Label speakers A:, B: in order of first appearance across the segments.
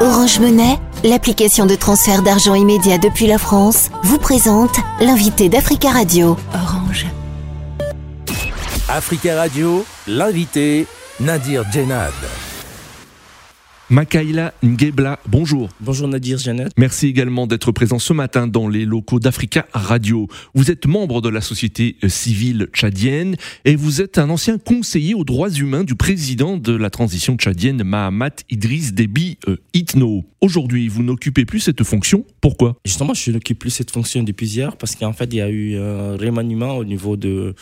A: Orange Monnaie, l'application de transfert d'argent immédiat depuis la France, vous présente l'invité d'Africa Radio. Orange.
B: Africa Radio, l'invité Nadir Djenad.
C: Makaila Ngebla, bonjour.
D: Bonjour Nadir Janet.
C: Merci également d'être présent ce matin dans les locaux d'Africa Radio. Vous êtes membre de la société civile tchadienne et vous êtes un ancien conseiller aux droits humains du président de la transition tchadienne Mahamat Idriss Déby euh, Itno. Aujourd'hui, vous n'occupez plus cette fonction. Pourquoi?
D: Justement, je n'occupe plus cette fonction depuis hier parce qu'en fait, il y a eu un remaniement au niveau de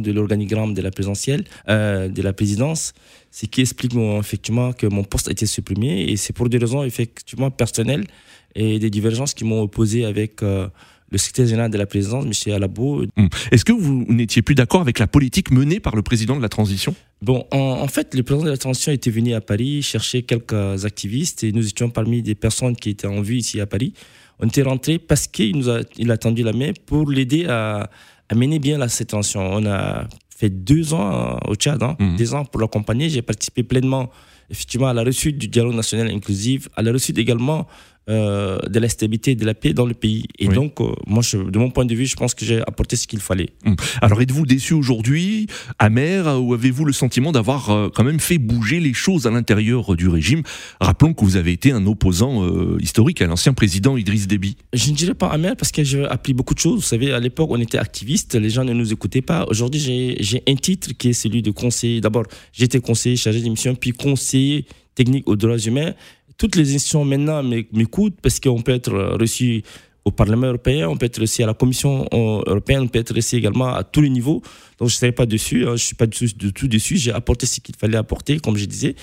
D: de l'organigramme de la présidentielle, euh, de la présidence ce qui explique effectivement que mon poste a été supprimé et c'est pour des raisons effectivement personnelles et des divergences qui m'ont opposé avec euh, le secrétaire général de la présidence, M. Alabo.
C: Hum. Est-ce que vous n'étiez plus d'accord avec la politique menée par le président de la transition?
D: Bon, en, fait, le président de la transition était venu à Paris chercher quelques activistes et nous étions parmi des personnes qui étaient en vue ici à Paris. On était rentrés parce qu'il nous a, il a tendu la main pour l'aider à, à mener bien la, cette transition. On a fait deux ans euh, au Tchad, hein, mhm. deux ans pour l'accompagner. J'ai participé pleinement effectivement à la réussite du dialogue national inclusif, à la réussite également euh, de la stabilité et de la paix dans le pays. Et donc, euh, moi, je, de mon point de vue, je pense que j'ai apporté ce qu'il fallait.
C: Hum. Alors, êtes-vous déçu aujourd'hui, amer, ou avez-vous le sentiment d'avoir euh, quand même fait bouger les choses à l'intérieur du régime? Rappelons que vous avez été un opposant historique à l'ancien président Idriss Déby.
D: Je ne dirais pas amer parce que j'ai appris beaucoup de choses. Vous savez, à l'époque, on était activiste, les gens ne nous écoutaient pas. Aujourd'hui, j'ai un titre qui est celui de conseiller. D'abord, j'étais conseiller chargé d'émission, puis conseiller technique aux droits humains toutes les institutions maintenant m'écoutent parce qu'on peut être reçu au Parlement européen, on peut être reçu à la Commission européenne, on peut être reçu également à tous les niveaux. Donc je ne serai pas dessus, hein, je ne suis pas du tout, dessus. J'ai apporté ce qu'il fallait apporter, comme je disais.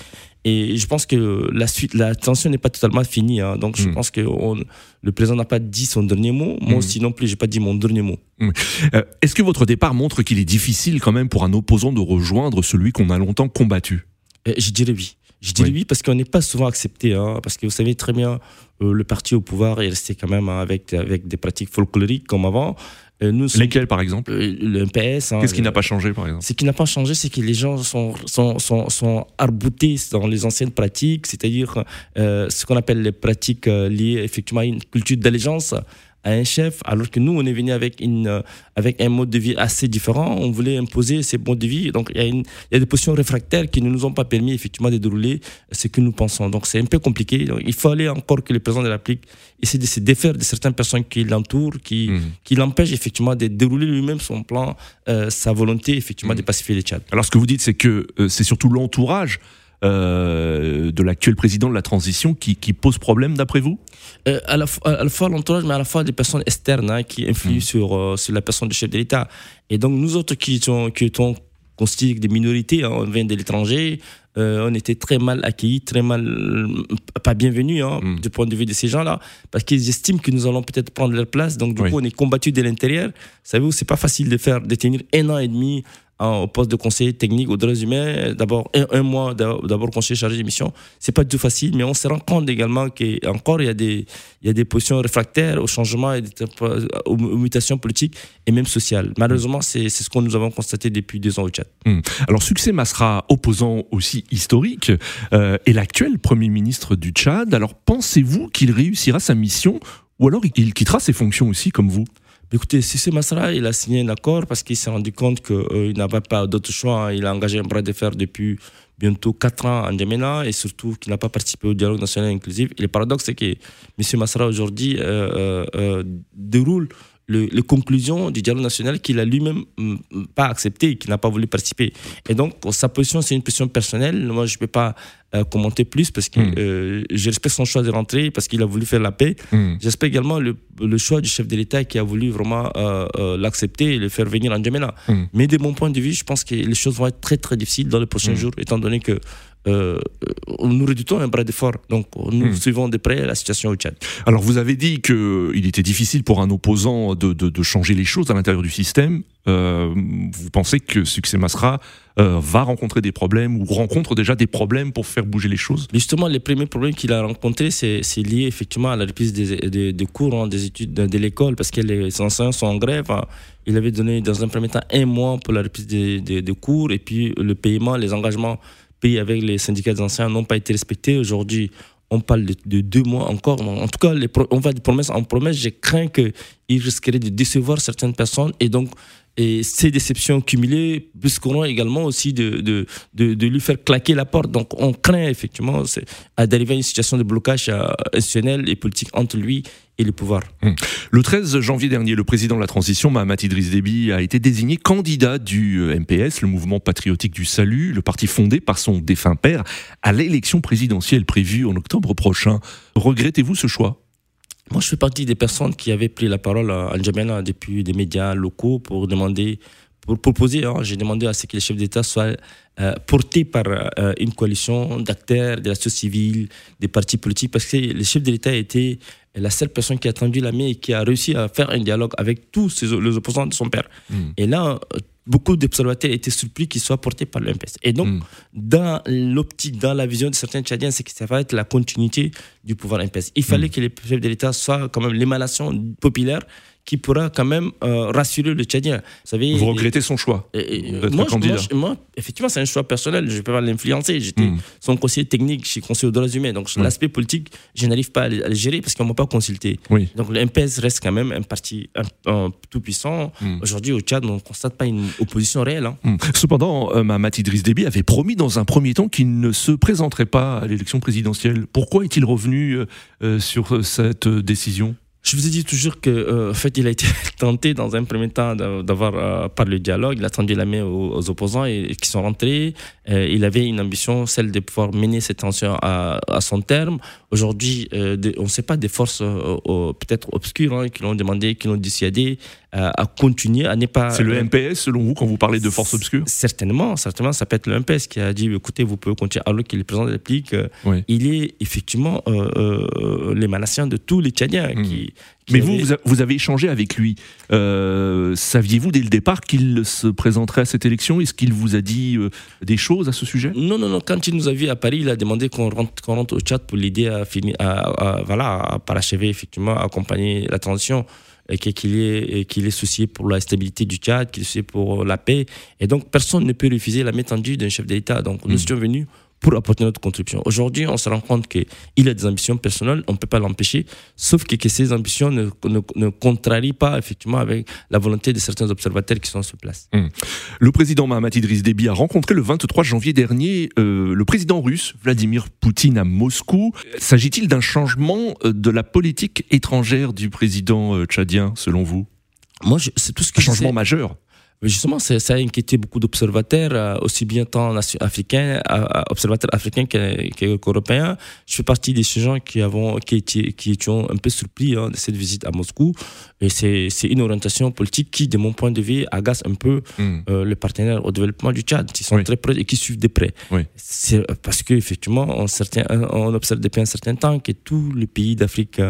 D: Et je pense que la suite, la tension n'est pas totalement finie. Hein. Donc je hmm. pense que le président n'a pas dit son dernier mot. Moi hmm. aussi non plus, je n'ai pas dit mon dernier mot.
C: Hmm. Euh, est-ce que votre départ montre qu'il est difficile quand même pour un opposant de rejoindre celui qu'on a longtemps combattu?
D: Euh, Je dirais oui. Je dis oui. parce qu'on n'est pas souvent accepté. Hein, parce que vous savez très bien, euh, le parti au pouvoir est resté quand même avec, avec des pratiques folkloriques comme avant.
C: Euh, nous Lesquelles, par exemple?
D: Euh, Le PS.
C: Hein, Qu'est-ce qui n'a pas changé, par exemple?
D: Ce qui n'a pas changé, c'est que les gens sont, sont, sont, sont arboutés dans les anciennes pratiques, c'est-à-dire ce qu'on appelle les pratiques liées effectivement à une culture d'allégeance à un chef, alors que nous, on est venu avec, une, euh, avec un mode de vie assez différent. On voulait imposer ces modes de vie. Donc, il y, a il y a des positions réfractaires qui ne nous ont pas permis, effectivement, de dérouler ce que nous pensons. Donc, c'est un peu compliqué. Donc, il fallait encore que le président de la République essaie de se défaire de certaines personnes qui l'entourent, qui, mmh. qui l'empêchent, effectivement, de dérouler lui-même son plan, euh, sa volonté, effectivement, de mmh. pacifier les Tchad.
C: Alors, ce que vous dites, c'est que euh, c'est surtout l'entourage euh, de l'actuel président de la transition qui, qui pose problème d'après vous?
D: Euh, à, la, fois l'entourage, mais à la fois des personnes externes hein, qui influent mmh. sur, euh, sur la personne du chef de l'État. Et donc nous autres qui sont, qui constitués des minorités, hein, on vient de l'étranger, on était très mal accueillis, très mal, pas bienvenus hein, mmh. du point de vue de ces gens-là, parce qu'ils estiment que nous allons peut-être prendre leur place. Donc du coup, on est combattu de l'intérieur. Savez-vous, c'est pas facile de faire, de tenir un an et demi au poste de conseiller technique aux droits humains, d'abord un, mois d'abord conseiller chargé d'émission, c'est pas du tout facile, mais on se rend compte également qu'encore il y a des il y a des positions réfractaires au changement et aux mutations politiques et même sociales. Malheureusement, c'est ce que nous avons constaté depuis deux ans au Tchad.
C: Hmm. Alors succès Masra, opposant aussi historique, euh, est l'actuel premier ministre du Tchad. Alors pensez-vous qu'il réussira sa mission ou alors il quittera ses fonctions aussi comme vous?
D: Écoutez, Sissé Masra, il a signé un accord parce qu'il s'est rendu compte qu'il euh, n'avait pas d'autre choix. Il a engagé un bras de fer depuis bientôt 4 ans en Djamena et surtout qu'il n'a pas participé au dialogue national inclusif. Le paradoxe, c'est que M. Masra aujourd'hui euh, euh, déroule les conclusions du dialogue national qu'il a lui-même mm, pas accepté, qu'il n'a pas voulu participer. Et donc, sa position, c'est une position personnelle. Moi, je ne peux pas euh, commenter plus parce que hmm. euh, je respecte son choix de rentrer parce qu'il a voulu faire la paix. Hmm. J'espère également le, choix du chef de l'État qui a voulu vraiment euh, l'accepter et le faire venir en Djamena. Hmm. Mais de mon point de vue, je pense que les choses vont être très très difficiles dans les prochains jours, étant donné que euh, nous redoutons un bras de fort. Donc, nous suivons de près la situation au Tchad.
C: Alors, vous avez dit qu'il était difficile pour un opposant de, de, changer les choses à l'intérieur du système. Euh, vous pensez que Succès Masra euh, va rencontrer des problèmes ou rencontre déjà des problèmes pour faire bouger les choses?
D: Justement, les premiers problèmes qu'il a rencontrés, c'est lié effectivement à la reprise des, des, cours, hein, des études de, l'école, parce que les enseignants sont en grève. Hein. Il avait donné dans un premier temps un mois pour la reprise des, des cours et puis le paiement, les engagements payés avec les syndicats d'enseignants n'ont pas été respectés. Aujourd'hui, on parle de, deux mois encore. En tout cas, on va de promesse en promesse. J'ai craint qu'il risquerait de décevoir certaines personnes et donc ces déceptions cumulées risqueront également aussi de, de, de, lui faire claquer la porte. Donc on craint effectivement d'arriver à une situation de blocage euh, institutionnel et politique entre lui et le pouvoir.
C: Hum. Le 13 janvier dernier, le président de la transition, Mahamat Idriss Déby, a été désigné candidat du euh, MPS, le mouvement patriotique du salut, le parti fondé par son défunt père, à l'élection présidentielle prévue en octobre prochain. Regrettez-vous ce choix?
D: Moi, je fais partie des personnes qui avaient pris la parole en N'Djamena depuis des médias locaux pour demander, pour proposer, hein, j'ai demandé à ce que les chefs d'État soient euh, portés par euh, une coalition d'acteurs de la société civile, des partis politiques, parce que le chef de l'État était la seule personne qui a tendu la main et qui a réussi à faire un dialogue avec tous les opposants de son père. Hmm. Et là, beaucoup d'observateurs étaient surpris qu'il soit porté par l'MPS. Et donc, hmm. dans l'optique, dans la vision de certains Tchadiens, c'est que ça va être la continuité du pouvoir MPS. Il fallait hmm. que les chefs de l'État soient quand même l'émanation populaire qui pourra quand même euh, rassurer le Tchadien. Vous,
C: savez, Vous regrettez son choix
D: moi, moi, effectivement, c'est un choix personnel. Je ne peux pas l'influencer. J'étais hmm. son conseiller technique, je suis conseiller aux droits humains. Donc, l'aspect politique, je n'arrive pas à le, gérer parce qu'on ne m'a pas consulté. Donc, le MPS reste quand même un parti tout puissant. Hmm. Aujourd'hui, au Tchad, on ne constate pas une opposition réelle. Hein.
C: Hmm. Cependant, euh, Mahamat Idriss Déby avait promis dans un premier temps qu'il ne se présenterait pas à l'élection présidentielle. Pourquoi est-il revenu euh, euh, sur cette décision?
D: Je vous ai dit toujours que, euh, en fait, il a été tenté dans un premier temps d'avoir euh, par le dialogue. Il a tendu la main aux, opposants et, qui sont rentrés. Euh, il avait une ambition, celle de pouvoir mener cette tension à, son terme. Aujourd'hui, on ne sait pas des forces peut-être obscures hein, qui l'ont demandé, qui l'ont dissuadé à continuer, à ne pas.
C: C'est le MPS, selon vous, quand vous parlez de forces obscures?
D: Certainement, certainement, ça peut être le MPS qui a dit écoutez, vous pouvez continuer, alors qu'il est président de la République. Il est effectivement l'émanation de tous les Tchadiens hmm. qui,
C: mais vous, vous avez échangé avec lui. Euh, saviez-vous dès le départ qu'il se présenterait à cette élection? Est-ce qu'il vous a dit euh, des choses à ce sujet?
D: Non, non, non. Quand il nous a vus à Paris, il a demandé qu'on rentre, rentre, au chat pour l'aider à, finir, à, voilà, à parachever, effectivement, à accompagner la transition et qu'il est, qu'il est soucié pour la stabilité du Tchad, qu'il est soucié pour la paix. Et donc, personne ne peut refuser la main tendue d'un chef d'État. Donc, nous sommes hmm. venus pour apporter notre contribution. Aujourd'hui, on se rend compte qu'il a des ambitions personnelles, on ne peut pas l'empêcher, sauf que, que ces ambitions ne, ne, contrarient pas effectivement avec la volonté de certains observateurs qui sont sur place.
C: Hum. Le président Mahamat Idriss Déby a rencontré le 23 janvier dernier euh, le président russe Vladimir Poutine à Moscou. S'agit-il d'un changement euh, de la politique étrangère du président euh, tchadien, selon vous?
D: Moi, c'est tout ce que
C: un changement majeur
D: justement, ça a inquiété beaucoup d'observateurs, euh, aussi bien tant africains, euh, euh, observateurs africains qu'européens. Je fais partie de ces gens qui, avons, qui, étaient, qui un peu surpris hein, de cette visite à Moscou. Et c'est une orientation politique qui, de mon point de vue, agace un peu hmm. le partenaire au développement du Tchad, qui sont très près et qui suivent de près. C'est parce qu'effectivement, on, on observe depuis un certain temps que tous les pays d'Afrique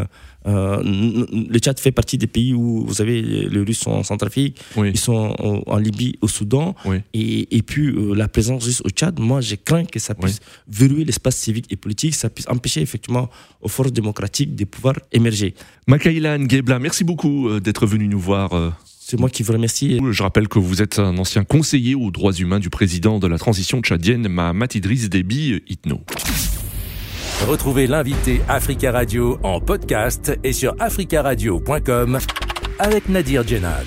D: euh, le Tchad fait partie des pays où, vous savez, les Russes sont en Centrafrique, ils sont en, Libye, au Soudan, et, et, puis euh, la présence russe au Tchad, moi j'ai craint que ça puisse verrouiller l'espace civique et politique, ça puisse empêcher effectivement aux forces démocratiques de pouvoir émerger.
C: Makaïlan Gebla, merci beaucoup euh, d'être venu nous voir.
D: C'est moi qui vous remercie.
C: Je rappelle que vous êtes un ancien conseiller aux droits humains du président de la transition tchadienne, Mahamat Idriss Déby Itno.
B: Retrouvez l'invité Africa Radio en podcast et sur africaradio.com avec Nadir Djenad.